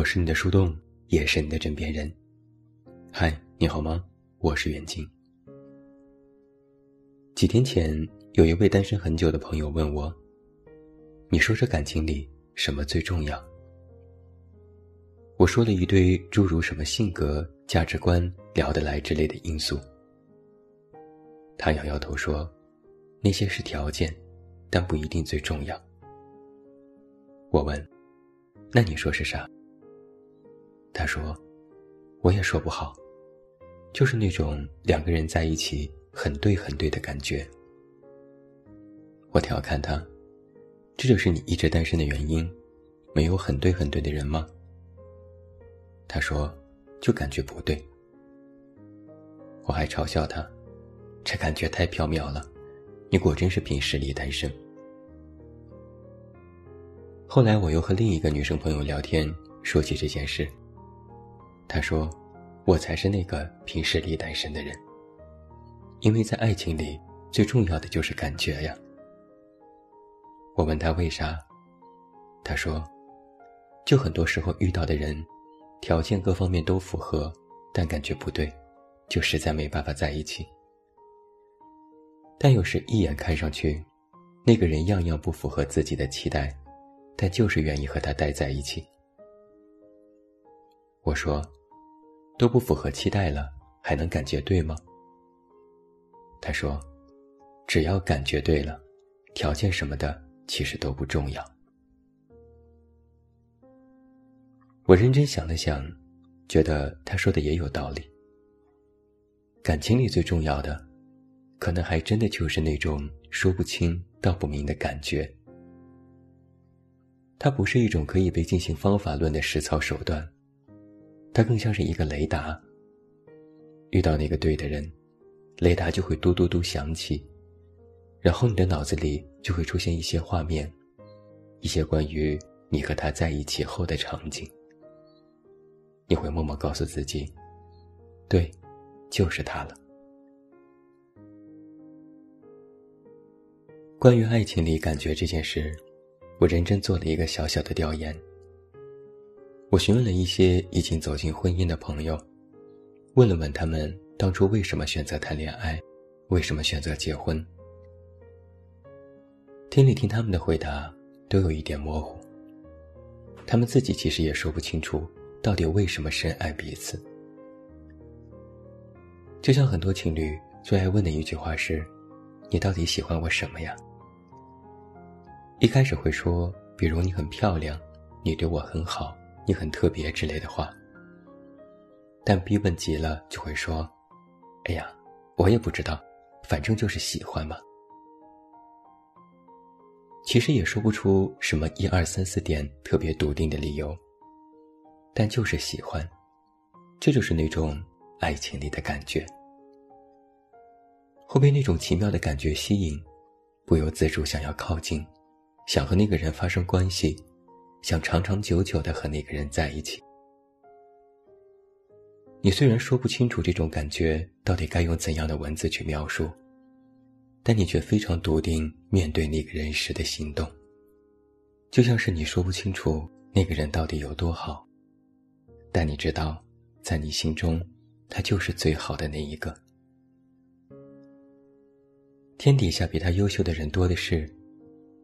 我是你的树洞，也是你的枕边人。嗨，你好吗？我是袁静。几天前，有一位单身很久的朋友问我：“你说这感情里什么最重要？”我说了一堆诸如什么性格、价值观、聊得来之类的因素。他摇摇头说：“那些是条件，但不一定最重要。”我问：“那你说是啥？”他说：“我也说不好，就是那种两个人在一起很对很对的感觉。”我调侃他：“这就是你一直单身的原因，没有很对很对的人吗？”他说：“就感觉不对。”我还嘲笑他：“这感觉太缥缈了，你果真是凭实力单身。”后来我又和另一个女生朋友聊天，说起这件事。他说：“我才是那个凭实力单身的人，因为在爱情里最重要的就是感觉呀。”我问他为啥，他说：“就很多时候遇到的人，条件各方面都符合，但感觉不对，就实在没办法在一起。但有时一眼看上去，那个人样样不符合自己的期待。”但就是愿意和他待在一起。我说，都不符合期待了，还能感觉对吗？他说，只要感觉对了，条件什么的其实都不重要。我认真想了想，觉得他说的也有道理。感情里最重要的，可能还真的就是那种说不清道不明的感觉。它不是一种可以被进行方法论的实操手段，它更像是一个雷达。遇到那个对的人，雷达就会嘟嘟嘟响起，然后你的脑子里就会出现一些画面，一些关于你和他在一起后的场景。你会默默告诉自己：“对，就是他了。”关于爱情里感觉这件事。我认真做了一个小小的调研。我询问了一些已经走进婚姻的朋友，问了问他们当初为什么选择谈恋爱，为什么选择结婚。听里听他们的回答都有一点模糊。他们自己其实也说不清楚到底为什么深爱彼此。就像很多情侣最爱问的一句话是：“你到底喜欢我什么呀？”一开始会说，比如你很漂亮，你对我很好，你很特别之类的话。但逼问急了，就会说：“哎呀，我也不知道，反正就是喜欢嘛。”其实也说不出什么一二三四点特别笃定的理由，但就是喜欢，这就是那种爱情里的感觉，会被那种奇妙的感觉吸引，不由自主想要靠近。想和那个人发生关系，想长长久久的和那个人在一起。你虽然说不清楚这种感觉到底该用怎样的文字去描述，但你却非常笃定面对那个人时的行动。就像是你说不清楚那个人到底有多好，但你知道，在你心中，他就是最好的那一个。天底下比他优秀的人多的是。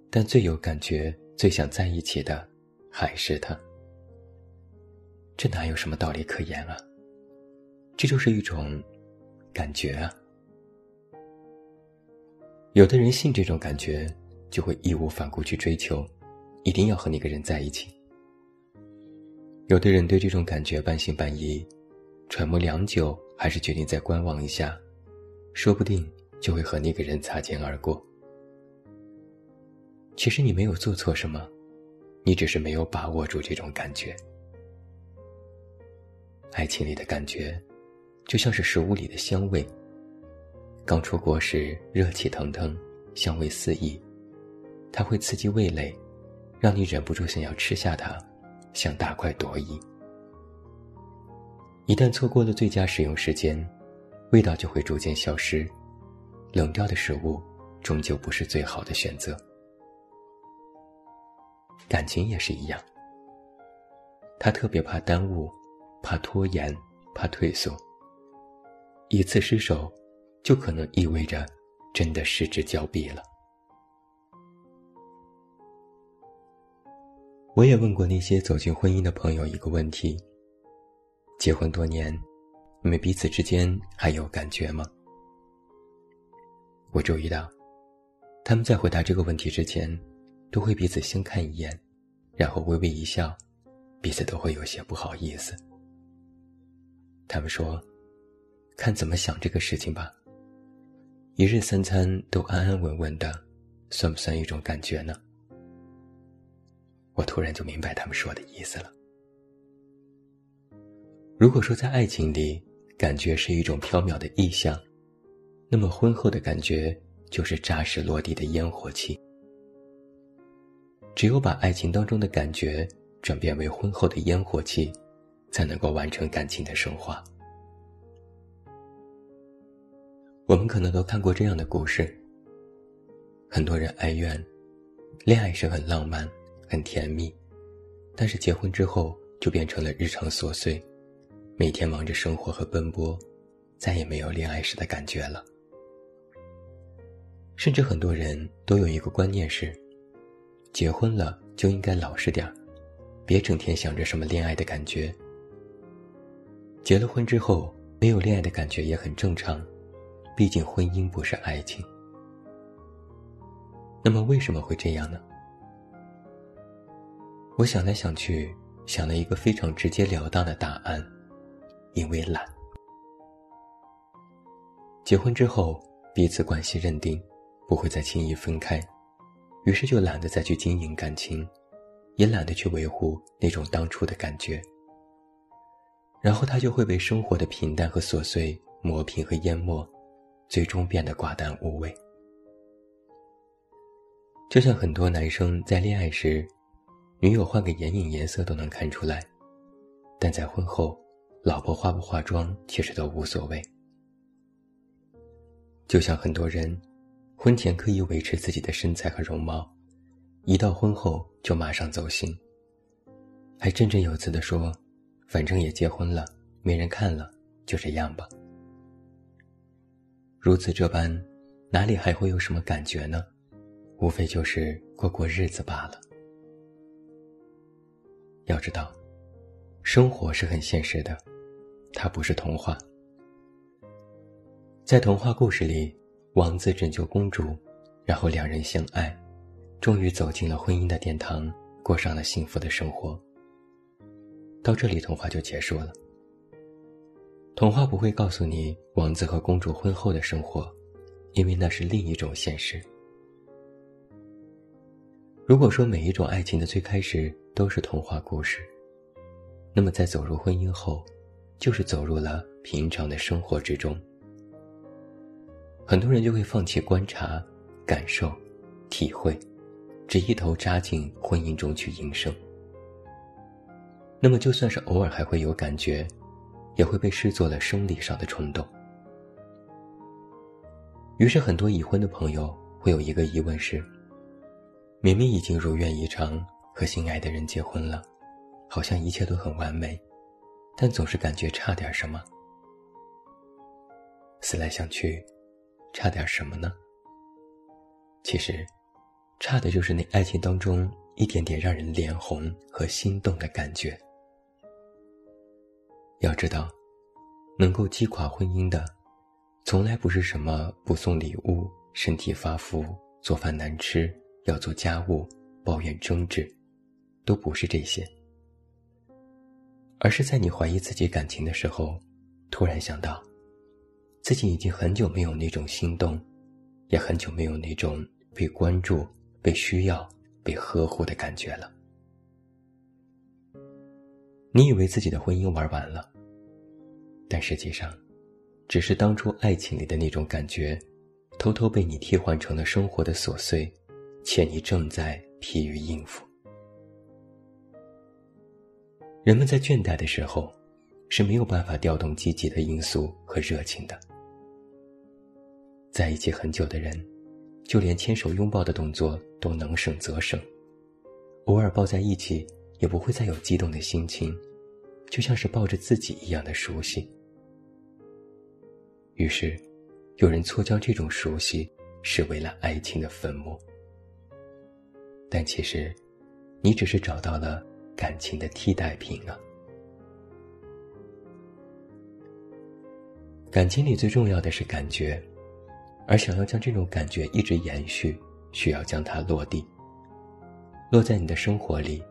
但最有感觉、最想在一起的，还是他。这哪有什么道理可言啊？这就是一种感觉啊。有的人信这种感觉，就会义无反顾去追求，一定要和那个人在一起。有的人对这种感觉半信半疑，揣摩良久，还是决定再观望一下，说不定就会和那个人擦肩而过。其实你没有做错什么，你只是没有把握住这种感觉。爱情里的感觉，就像是食物里的香味。刚出锅时热气腾腾，香味四溢，它会刺激味蕾，让你忍不住想要吃下它，想大快朵颐。一旦错过了最佳使用时间，味道就会逐渐消失，冷掉的食物终究不是最好的选择。感情也是一样，他特别怕耽误，怕拖延，怕退缩。一次失手，就可能意味着真的失之交臂了。我也问过那些走进婚姻的朋友一个问题：结婚多年，你们彼此之间还有感觉吗？我注意到，他们在回答这个问题之前，都会彼此相看一眼，然后微微一笑，彼此都会有些不好意思。他们说：“看怎么想这个事情吧。一日三餐都安安稳稳的，算不算一种感觉呢？”我突然就明白他们说的意思了。如果说在爱情里，感觉是一种飘渺的意象，那么婚后的感觉就是扎实落地的烟火气。只有把爱情当中的感觉转变为婚后的烟火气，才能够完成感情的升华。我们可能都看过这样的故事：很多人哀怨，恋爱是很浪漫。很甜蜜，但是结婚之后就变成了日常琐碎，每天忙着生活和奔波，再也没有恋爱时的感觉了。甚至很多人都有一个观念是：结婚了就应该老实点儿，别整天想着什么恋爱的感觉。结了婚之后没有恋爱的感觉也很正常，毕竟婚姻不是爱情。那么为什么会这样呢？我想来想去，想了一个非常直截了当的答案：因为懒。结婚之后，彼此关系认定，不会再轻易分开，于是就懒得再去经营感情，也懒得去维护那种当初的感觉。然后他就会被生活的平淡和琐碎磨平和淹没，最终变得寡淡无味。就像很多男生在恋爱时。女友换个眼影颜色都能看出来，但在婚后，老婆化不化妆其实都无所谓。就像很多人，婚前刻意维持自己的身材和容貌，一到婚后就马上走形，还振振有词地说：“反正也结婚了，没人看了，就这样吧。”如此这般，哪里还会有什么感觉呢？无非就是过过日子罢了。要知道，生活是很现实的，它不是童话。在童话故事里，王子拯救公主，然后两人相爱，终于走进了婚姻的殿堂，过上了幸福的生活。到这里，童话就结束了。童话不会告诉你王子和公主婚后的生活，因为那是另一种现实。如果说每一种爱情的最开始，都是童话故事。那么，在走入婚姻后，就是走入了平常的生活之中。很多人就会放弃观察、感受、体会，只一头扎进婚姻中去营生。那么，就算是偶尔还会有感觉，也会被视作了生理上的冲动。于是，很多已婚的朋友会有一个疑问是：明明已经如愿以偿。和心爱的人结婚了，好像一切都很完美，但总是感觉差点什么。思来想去，差点什么呢？其实，差的就是那爱情当中一点点让人脸红和心动的感觉。要知道，能够击垮婚姻的，从来不是什么不送礼物、身体发福、做饭难吃、要做家务、抱怨争执。都不是这些，而是在你怀疑自己感情的时候，突然想到，自己已经很久没有那种心动，也很久没有那种被关注、被需要、被呵护的感觉了。你以为自己的婚姻玩完了，但实际上，只是当初爱情里的那种感觉，偷偷被你替换成了生活的琐碎，且你正在疲于应付。人们在倦怠的时候，是没有办法调动积极的因素和热情的。在一起很久的人，就连牵手拥抱的动作都能省则省，偶尔抱在一起也不会再有激动的心情，就像是抱着自己一样的熟悉。于是，有人错将这种熟悉视为了爱情的坟墓。但其实，你只是找到了感情的替代品啊。感情里最重要的是感觉，而想要将这种感觉一直延续，需要将它落地。落在你的生活里，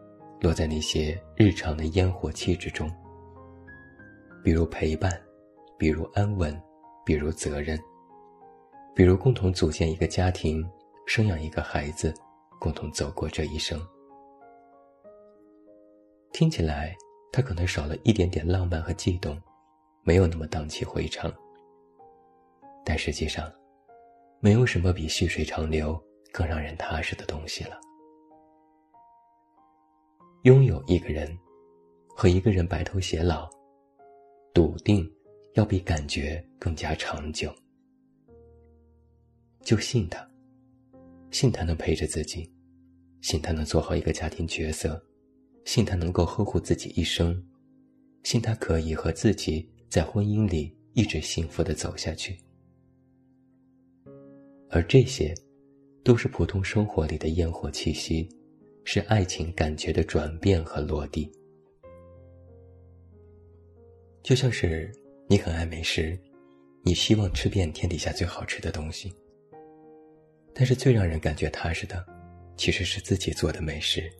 落在那些日常的烟火气之中。比如陪伴，比如安稳，比如责任，比如共同组建一个家庭，生养一个孩子，共同走过这一生。听起来，它可能少了一点点浪漫和悸动。没有那么荡气回肠，但实际上，没有什么比细水长流更让人踏实的东西了。拥有一个人，和一个人白头偕老，笃定要比感觉更加长久。就信他，信他能陪着自己，信他能做好一个家庭角色，信他能够呵护自己一生，信他可以和自己。在婚姻里一直幸福的走下去，而这些，都是普通生活里的烟火气息，是爱情感觉的转变和落地。就像是你很爱美食，你希望吃遍天底下最好吃的东西，但是最让人感觉踏实的，其实是自己做的美食。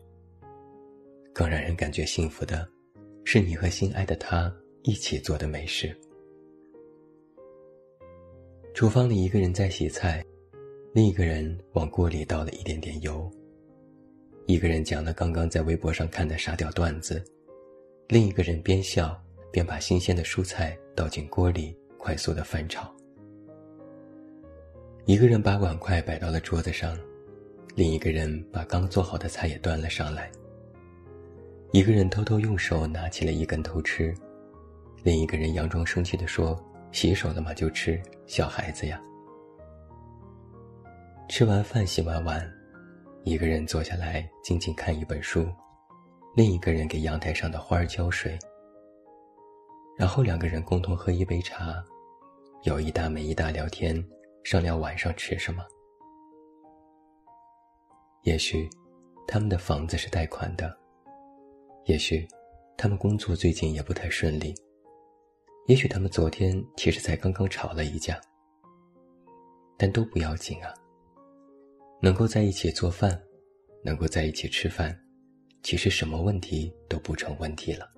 更让人感觉幸福的，是你和心爱的他。一起做的美食。厨房里一个人在洗菜，另一个人往锅里倒了一点点油。一个人讲了刚刚在微博上看的沙雕段子，另一个人边笑边把新鲜的蔬菜倒进锅里，快速的翻炒。一个人把碗筷摆到了桌子上，另一个人把刚做好的菜也端了上来。一个人偷偷用手拿起了一根偷吃。另一个人佯装生气地说：“洗手了吗？就吃，小孩子呀。”吃完饭，洗完碗，一个人坐下来静静看一本书，另一个人给阳台上的花儿浇水。然后两个人共同喝一杯茶，有一搭没一搭聊天，商量晚上吃什么。也许，他们的房子是贷款的；也许，他们工作最近也不太顺利。也许他们昨天其实才刚刚吵了一架，但都不要紧啊。能够在一起做饭，能够在一起吃饭，其实什么问题都不成问题了。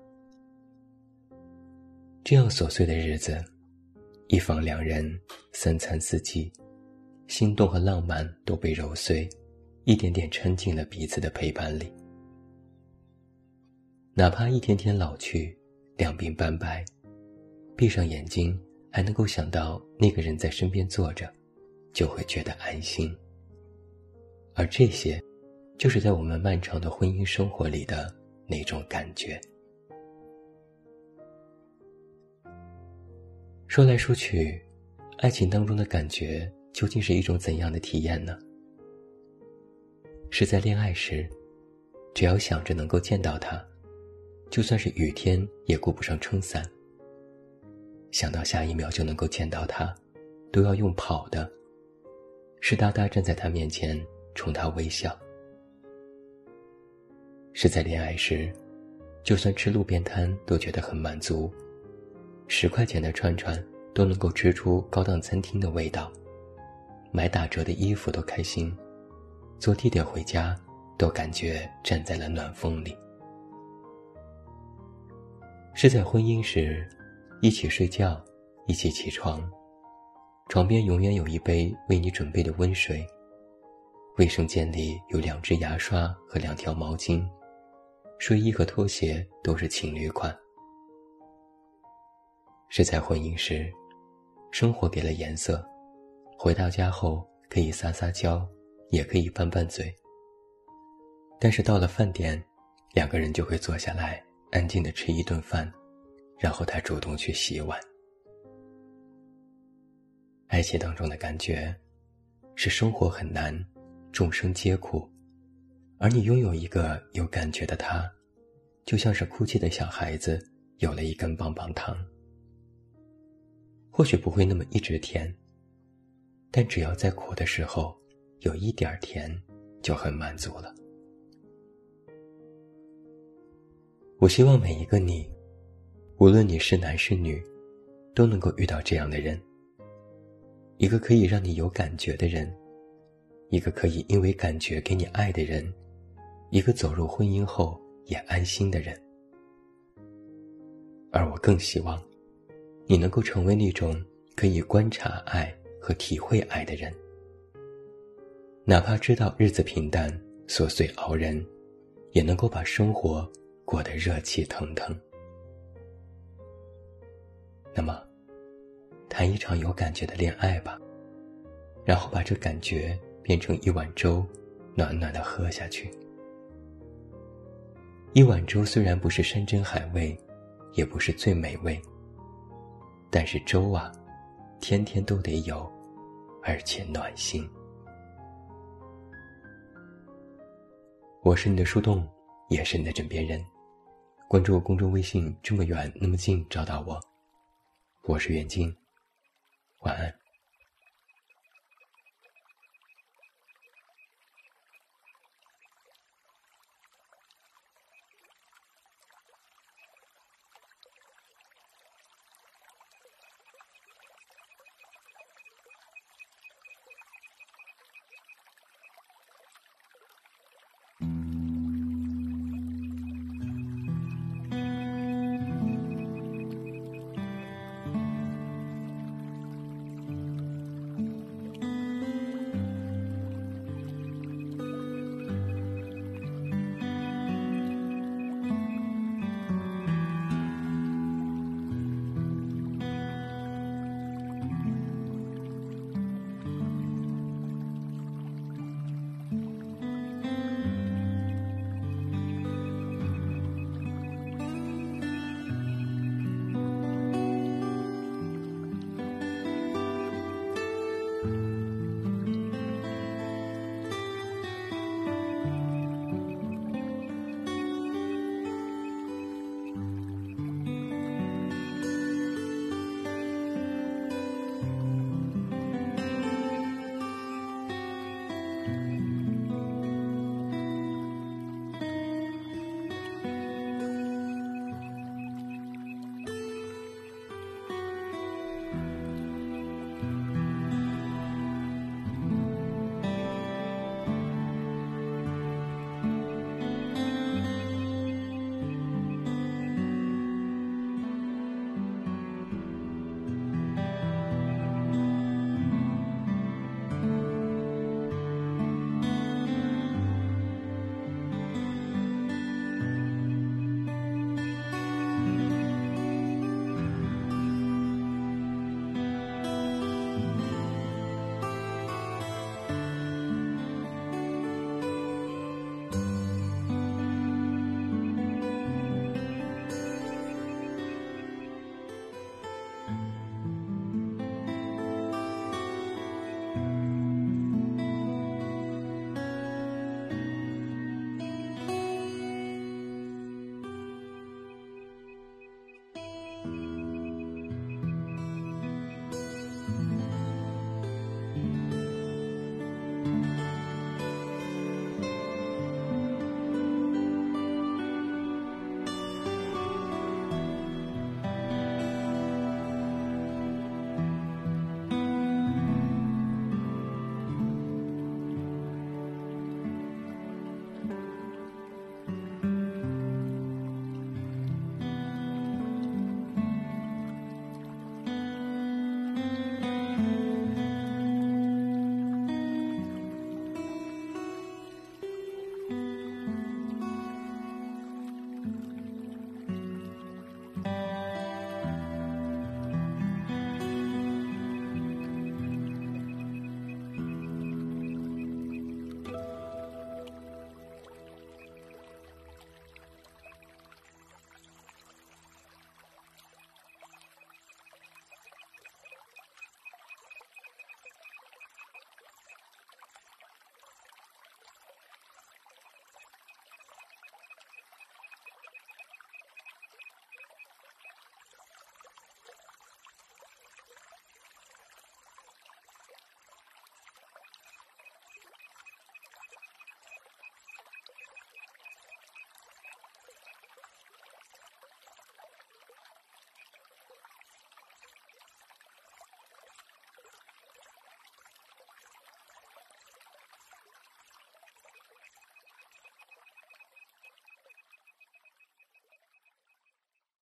这样琐碎的日子，一房两人，三餐四季，心动和浪漫都被揉碎，一点点掺进了彼此的陪伴里。哪怕一天天老去，两鬓斑白。闭上眼睛，还能够想到那个人在身边坐着，就会觉得安心。而这些，就是在我们漫长的婚姻生活里的那种感觉。说来说去，爱情当中的感觉究竟是一种怎样的体验呢？是在恋爱时，只要想着能够见到他，就算是雨天也顾不上撑伞。想到下一秒就能够见到他，都要用跑的。湿哒哒站在他面前，冲他微笑。是在恋爱时，就算吃路边摊都觉得很满足，十块钱的串串都能够吃出高档餐厅的味道，买打折的衣服都开心，坐地铁回家都感觉站在了暖风里。是在婚姻时。一起睡觉，一起起床，床边永远有一杯为你准备的温水。卫生间里有两只牙刷和两条毛巾，睡衣和拖鞋都是情侣款。是在婚姻时，生活给了颜色，回到家后可以撒撒娇，也可以拌拌嘴。但是到了饭点，两个人就会坐下来，安静的吃一顿饭。然后他主动去洗碗。爱情当中的感觉，是生活很难，众生皆苦，而你拥有一个有感觉的他，就像是哭泣的小孩子有了一根棒棒糖。或许不会那么一直甜，但只要在苦的时候有一点甜，就很满足了。我希望每一个你，无论你是男是女，都能够遇到这样的人。一个可以让你有感觉的人，一个可以因为感觉给你爱的人，一个走入婚姻后也安心的人。而我更希望，你能够成为那种可以观察爱和体会爱的人。哪怕知道日子平淡、琐碎熬人，也能够把生活。过得热气腾腾，那么，谈一场有感觉的恋爱吧，然后把这感觉变成一碗粥，暖暖的喝下去。一碗粥虽然不是山珍海味，也不是最美味，但是粥啊，天天都得有，而且暖心。我是你的树洞，也是你的枕边人。关注我公众微信，这么远那么近，找到我。我是袁静，晚安。